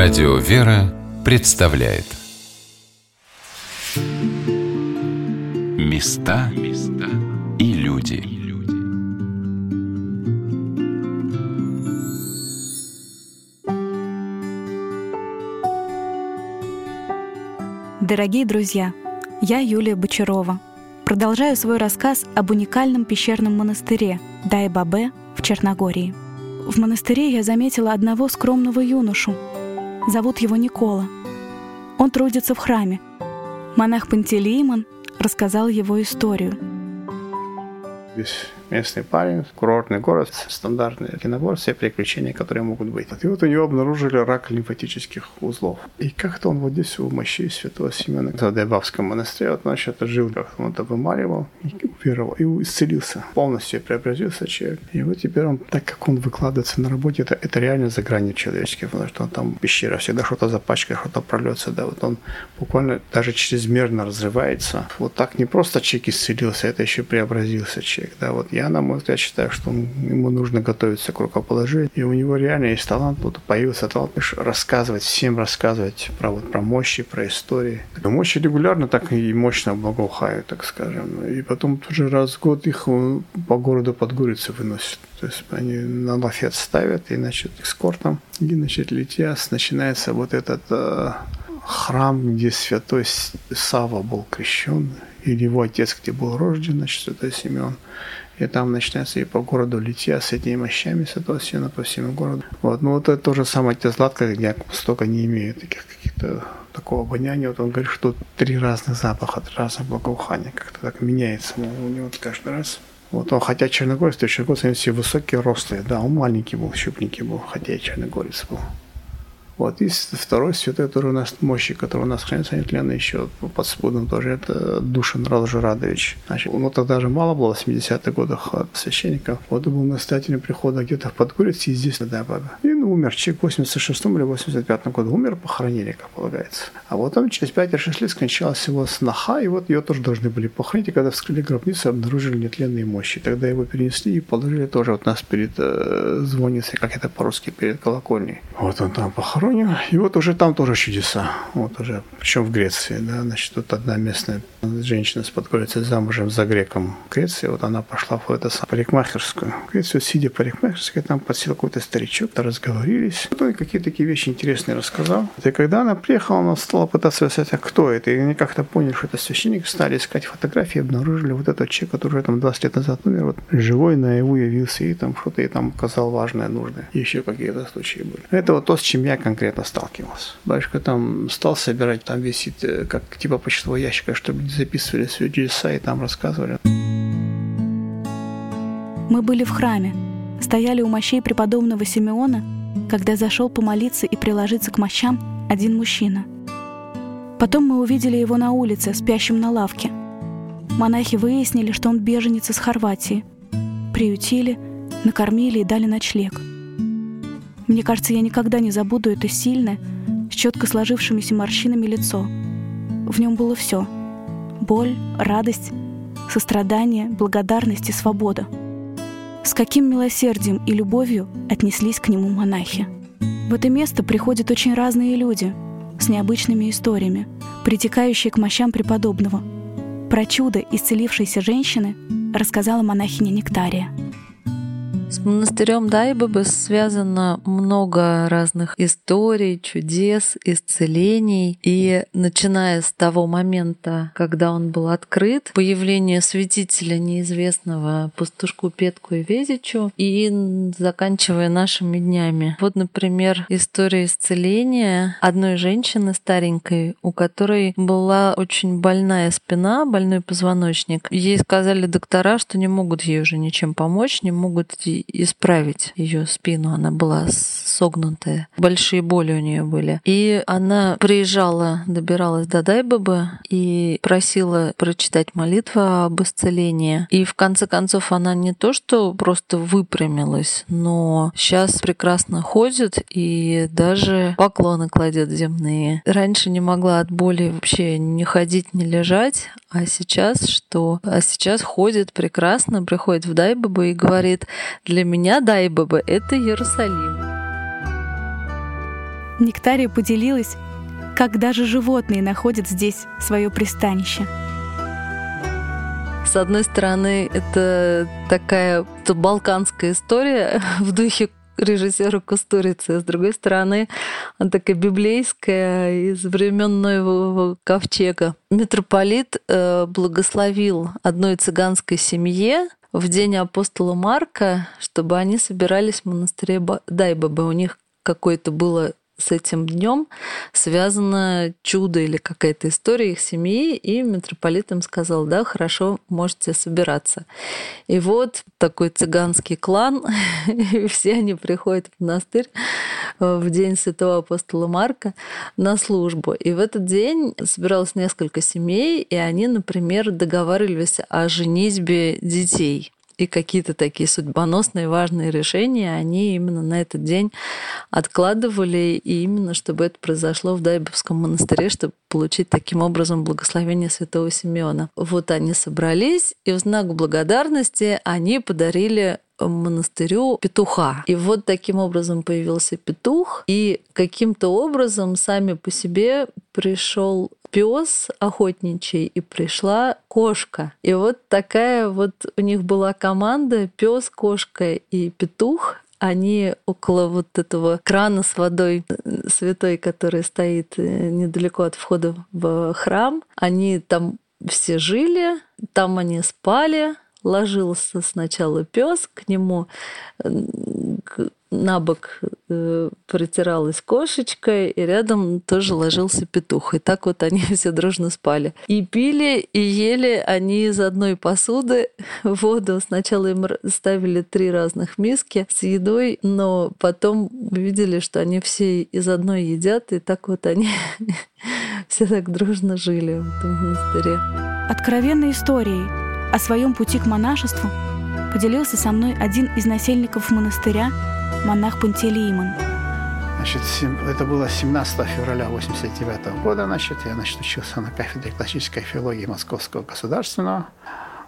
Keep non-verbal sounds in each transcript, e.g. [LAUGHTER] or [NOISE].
Радио «Вера» представляет Места и люди Дорогие друзья, я Юлия Бочарова. Продолжаю свой рассказ об уникальном пещерном монастыре Дайбабе в Черногории. В монастыре я заметила одного скромного юношу – Зовут его Никола. Он трудится в храме. Монах Пантелеймон рассказал его историю. Здесь местный парень, курортный город, стандартный кинобор, все приключения, которые могут быть. И вот у него обнаружили рак лимфатических узлов. И как-то он вот здесь у мощей святого Семена в Дайбавском монастыре, вот, значит, жил, как он это вымаливал, и уверовал, и исцелился. Полностью преобразился человек. И вот теперь он, так как он выкладывается на работе, это, это реально за гранью человеческих, потому что он там пещера, всегда что-то запачкает, что-то прольется, да, вот он буквально даже чрезмерно разрывается. Вот так не просто человек исцелился, это еще преобразился человек, да, вот на мой взгляд, считаю, что ему нужно готовиться к рукоположению, и у него реально есть талант, вот появился талант рассказывать, всем рассказывать про, вот, про мощи, про истории. Мощи регулярно так и мощно благоухают, так скажем. И потом тоже раз в год их э, по городу Подгорице выносят. То есть они на лафет ставят, и, значит, эскортом, и, значит, летят, начинается вот этот э, храм, где святой Сава был крещен, или его отец, где был рожден, значит, святой Симеон. И там начинается и по городу литья с этими мощами Сина по всему городу. Вот. Ну вот это то же самое те Златка, где столько не имеет таких каких-то такого обоняния. Вот он говорит, что три разных запаха, три разных благоухания. Как-то так меняется у него каждый раз. Вот он, хотя черногорец, то черногорцы они все высокие, рослые. Да, он маленький был, щупленький был, хотя и черногорец был. Вот. И второй святой, который у нас мощи, который у нас хранится нетленный еще под спудом тоже, это Душин Раджурадович. Значит, ну тогда же мало было в 70-х годах священников. Вот он был настоятелем прихода где-то в Подгорице и здесь, на Баба. Ну, умер в 86 или 85 году. Умер, похоронили, как полагается. А вот он через 5-6 лет скончалась его сноха, и вот ее тоже должны были похоронить. И когда вскрыли гробницу, обнаружили нетленные мощи. Тогда его перенесли и положили тоже вот нас перед э, звонницей, как это по-русски, перед колокольней. Вот он там похоронен. И вот уже там тоже чудеса. Вот уже, причем в Греции, да, значит, тут одна местная женщина с подгорицей замужем за греком в Греции, вот она пошла в эту парикмахерскую. В Грецию, сидя в парикмахерской, там подсел какой-то старичок, разговорились. Кто и какие такие вещи интересные рассказал. И когда она приехала, она стала пытаться выяснять, а кто это. И они как-то поняли, что это священник, стали искать фотографии, обнаружили вот этот человек, который там 20 лет назад умер, вот живой наяву явился и там что-то и там указал важное, нужное. И еще какие-то случаи были. Это вот то, с чем я конкретно конкретно сталкивался. Батюшка там стал собирать, там висит э, как типа почтового ящика, чтобы записывали свои чудеса и там рассказывали. Мы были в храме, стояли у мощей преподобного Симеона, когда зашел помолиться и приложиться к мощам один мужчина. Потом мы увидели его на улице, спящим на лавке. Монахи выяснили, что он беженец из Хорватии. Приютили, накормили и дали ночлег – мне кажется, я никогда не забуду это сильное, с четко сложившимися морщинами лицо. В нем было все — боль, радость, сострадание, благодарность и свобода. С каким милосердием и любовью отнеслись к нему монахи. В это место приходят очень разные люди с необычными историями, притекающие к мощам преподобного. Про чудо исцелившейся женщины рассказала монахиня Нектария. С монастырем Дайбабы связано много разных историй, чудес, исцелений. И начиная с того момента, когда он был открыт, появление святителя неизвестного пастушку Петку и Везичу, и заканчивая нашими днями. Вот, например, история исцеления одной женщины старенькой, у которой была очень больная спина, больной позвоночник. Ей сказали доктора, что не могут ей уже ничем помочь, не могут исправить ее спину. Она была согнутая. Большие боли у нее были. И она приезжала, добиралась до Дайбабы и просила прочитать молитву об исцелении. И в конце концов она не то, что просто выпрямилась, но сейчас прекрасно ходит и даже поклоны кладет земные. Раньше не могла от боли вообще не ходить, не лежать, а сейчас что? А сейчас ходит прекрасно, приходит в Дайбабу и говорит, для меня Дайбаба — это Иерусалим. Нектария поделилась, как даже животные находят здесь свое пристанище. С одной стороны, это такая балканская история [LAUGHS] в духе режиссера Кустурицы. А с другой стороны, она такая библейская из времен Нового Ковчега. Митрополит э, благословил одной цыганской семье в день апостола Марка, чтобы они собирались в монастыре Дайбаба. У них какое-то было с этим днем связано чудо или какая-то история их семьи, и митрополит им сказал, да, хорошо, можете собираться. И вот такой цыганский клан, [LAUGHS] и все они приходят в монастырь э, в день святого апостола Марка на службу. И в этот день собиралось несколько семей, и они, например, договаривались о женитьбе детей и какие-то такие судьбоносные важные решения они именно на этот день откладывали, и именно чтобы это произошло в Дайбовском монастыре, чтобы получить таким образом благословение святого Симеона. Вот они собрались, и в знак благодарности они подарили монастырю петуха. И вот таким образом появился петух, и каким-то образом сами по себе пришел пес охотничий и пришла кошка. И вот такая вот у них была команда пес, кошка и петух они около вот этого крана с водой э, святой, который стоит э, недалеко от входа в храм, они там все жили, там они спали, ложился сначала пес, к нему на бок э, протиралась кошечка, и рядом тоже ложился петух. И так вот они [LAUGHS] все дружно спали. И пили, и ели они из одной посуды [LAUGHS] воду. Сначала им ставили три разных миски с едой, но потом увидели, что они все из одной едят, и так вот они [LAUGHS] все так дружно жили в этом монастыре. Откровенной историей о своем пути к монашеству поделился со мной один из насельников монастыря, монах Пантелеймон. Значит, это было 17 февраля 89 года. Значит, я значит, учился на кафедре классической филологии Московского государственного.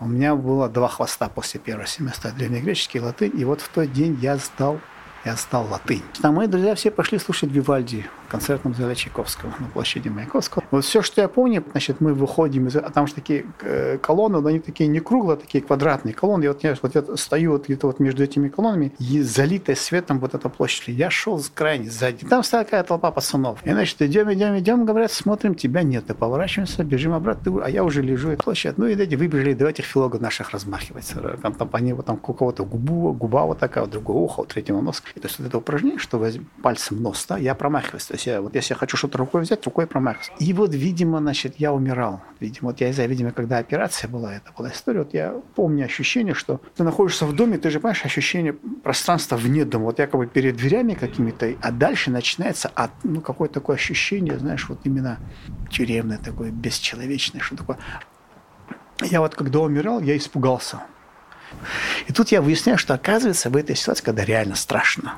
У меня было два хвоста после первого семестра древнегреческий латынь. И вот в тот день я сдал я сдал латынь. Там мои друзья все пошли слушать Вивальди концертном зале Чайковского на площади Маяковского. Вот все, что я помню, значит, мы выходим, из... а там же такие э, колонны, но они такие не круглые, а такие квадратные колонны. И вот я, вот я стою вот где-то вот между этими колоннами, и залитая светом вот эта площадь. Я шел с крайне сзади. Там стояла такая толпа пацанов. И, значит, идем, идем, идем, говорят, смотрим, тебя нет. И поворачиваемся, бежим обратно, а я уже лежу, и площадь. Ну, и эти выбежали, давайте филологов наших размахивать. Там, там, они вот там у кого-то губу, губа вот такая, у другого ухо, у третьего нос. И то есть вот это упражнение, что возьм, пальцем нос, да, я промахиваюсь. То есть я, вот если я хочу что-то рукой взять, рукой промахиваюсь. И вот, видимо, значит, я умирал. Видимо, вот я, знаю, видимо, когда операция была, это была история, вот я помню ощущение, что ты находишься в доме, ты же понимаешь ощущение пространства вне дома, вот якобы перед дверями какими-то, а дальше начинается от, ну, какое-то такое ощущение, знаешь, вот именно тюремное такое, бесчеловечное, что такое. Я вот когда умирал, я испугался. И тут я выясняю, что оказывается в этой ситуации, когда реально страшно,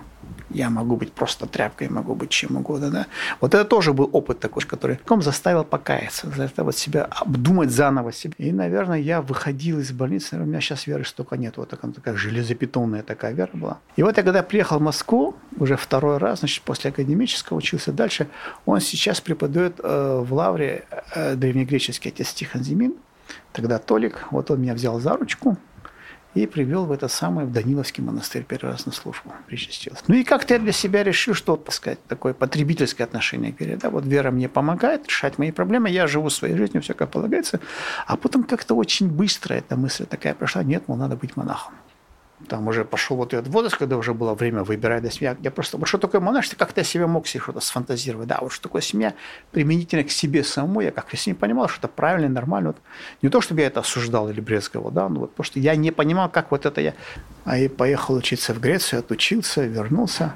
я могу быть просто тряпкой, могу быть чем угодно. Да? Вот это тоже был опыт такой, который ком заставил покаяться, заставил себя обдумать заново себя. И, наверное, я выходил из больницы, у меня сейчас веры столько нет, вот такая, такая железобетонная такая вера была. И вот я когда приехал в Москву, уже второй раз, значит, после академического учился дальше, он сейчас преподает э, в Лавре э, древнегреческий отец Тихон Зимин, тогда Толик, вот он меня взял за ручку, и привел в этот самый в Даниловский монастырь первый раз на службу причастился. Ну и как-то я для себя решил, что, так сказать, такое потребительское отношение к вере. Да, вот вера мне помогает решать мои проблемы, я живу своей жизнью, все как полагается. А потом как-то очень быстро эта мысль такая прошла, нет, мол, надо быть монахом там уже пошел вот этот возраст, когда уже было время выбирать для семьи. Я просто, вот что такое монашество, как-то я себе мог себе что-то сфантазировать. Да, вот что такое семья применительно к себе самому, я как если не понимал, что это правильно и нормально. Вот, не то, чтобы я это осуждал или брезговал, да, но вот просто я не понимал, как вот это я. А я поехал учиться в Грецию, отучился, вернулся.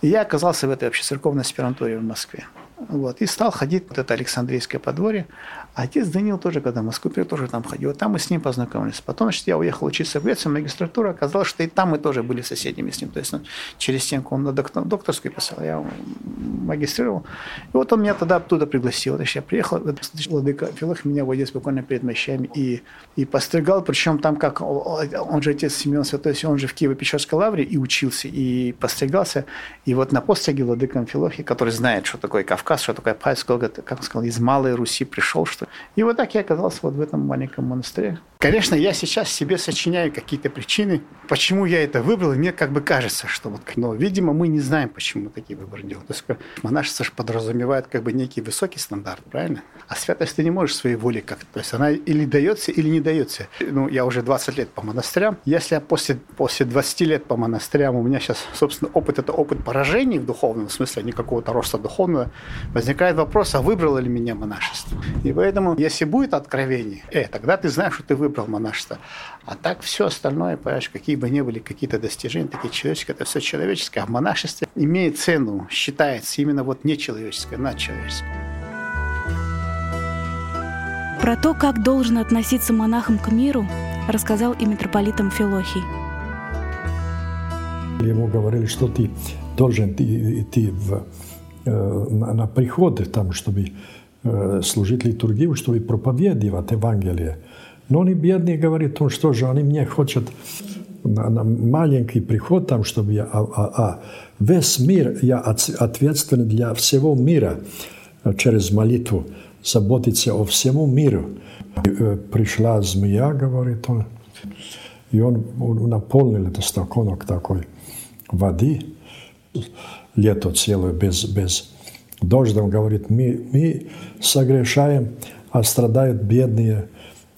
И я оказался в этой вообще церковной аспирантуре в Москве. Вот, и стал ходить вот это Александрийское подворье. А отец Данил тоже, когда в Москву приехал, тоже там ходил. Там мы с ним познакомились. Потом, значит, я уехал учиться в Грецию, в магистратуру. Оказалось, что и там мы тоже были соседями с ним. То есть он через стенку он на доктор, докторскую писал, я магистрировал. И вот он меня тогда оттуда пригласил. Значит, я приехал, владыка Филох меня водил буквально перед мощами и, и постригал. Причем там как, он же отец Семен Святой, он же в Киево-Печерской лавре и учился, и постригался. И вот на постриге владыка Филохи, который знает, что такое Кавказ, что такое Пальц, как он сказал, из Малой Руси пришел, что. И вот так я оказался вот в этом маленьком монастыре. Конечно, я сейчас себе сочиняю какие-то причины, почему я это выбрал, и мне как бы кажется, что вот, но, видимо, мы не знаем, почему мы такие выборы делаем. То есть монашество же подразумевает как бы некий высокий стандарт, правильно? А святость ты не можешь своей волей как-то. То есть она или дается, или не дается. Ну, я уже 20 лет по монастырям. Если я после, после 20 лет по монастырям, у меня сейчас, собственно, опыт – это опыт поражений в духовном смысле, а не какого-то роста духовного, возникает вопрос, а выбрало ли меня монашество? И Поэтому, если будет откровение, э, тогда ты знаешь, что ты выбрал монашество. А так все остальное, понимаешь, какие бы ни были какие-то достижения, такие человеческие, это все человеческое. А в монашестве имеет цену, считается именно вот нечеловеческое, надчеловеческое. Про то, как должен относиться монахом к миру, рассказал и митрополит Амфилохий. Ему говорили, что ты должен идти в, э, на, на приходы, там, чтобы Э, служить литургию, чтобы проповедовать Евангелие. Но они бедные говорят, ну что же, они мне хотят на, на маленький приход там, чтобы я... А, а, а весь мир, я ответственен для всего мира э, через молитву, заботиться о всему миру. И, э, пришла змея, говорит он, и он наполнил этот стаканок такой воды, лето целое без, без дождем, говорит, мы, мы согрешаем, а страдают бедные,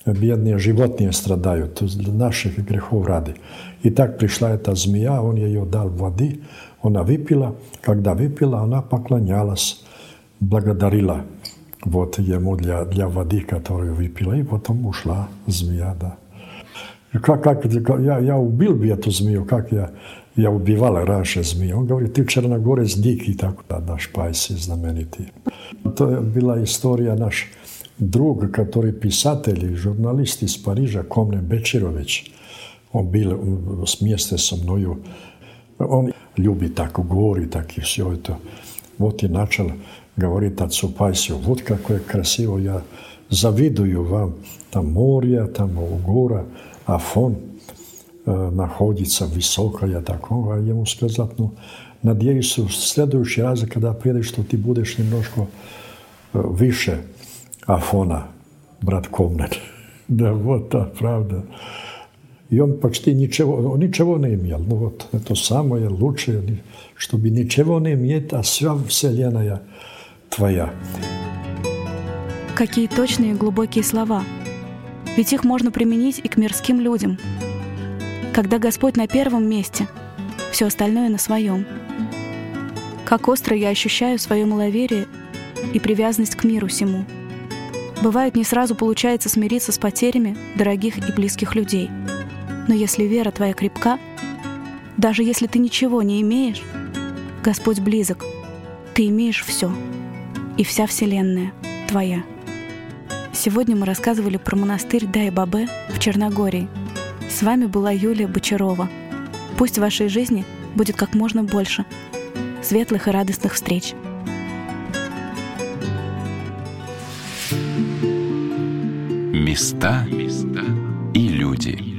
бедные животные страдают, то есть для наших грехов ради. И так пришла эта змея, он ее дал воды, она выпила. Когда выпила, она поклонялась, благодарила вот ему для, для воды, которую выпила, и потом ушла змея, да. Как, как, я, я убил бы эту змею, как я я убивал раньше змею. Он говорит, ты черногорец дикий, так наш Пайси знаменитый. Это была история наш друг, который писатель журналист из Парижа, Комне Бечерович. Он был вместе со мною. Он любит так горы, так и все это. Вот и начал говорить отцу Пайсию, вот какое красиво, я завидую вам. Там море, там гора, а фон – Э, находится высокая такого, а ему сказать, ну, надеюсь, в следующий раз, когда приедешь, что ты будешь немножко э, выше Афона, брат комнат. [LAUGHS] да, вот, да, правда. И он почти ничего, он ничего не имел. Ну вот, это самое лучшее, чтобы ничего не иметь, а вся Вселенная твоя. Какие точные и глубокие слова. Ведь их можно применить и к мирским людям – когда Господь на первом месте, все остальное на своем. Как остро я ощущаю свое маловерие и привязанность к миру всему. Бывает, не сразу получается смириться с потерями дорогих и близких людей. Но если вера твоя крепка, даже если ты ничего не имеешь, Господь близок, ты имеешь все, и вся Вселенная твоя. Сегодня мы рассказывали про монастырь Дай-Бабе в Черногории – с вами была Юлия Бочарова. Пусть в вашей жизни будет как можно больше светлых и радостных встреч. Места и люди.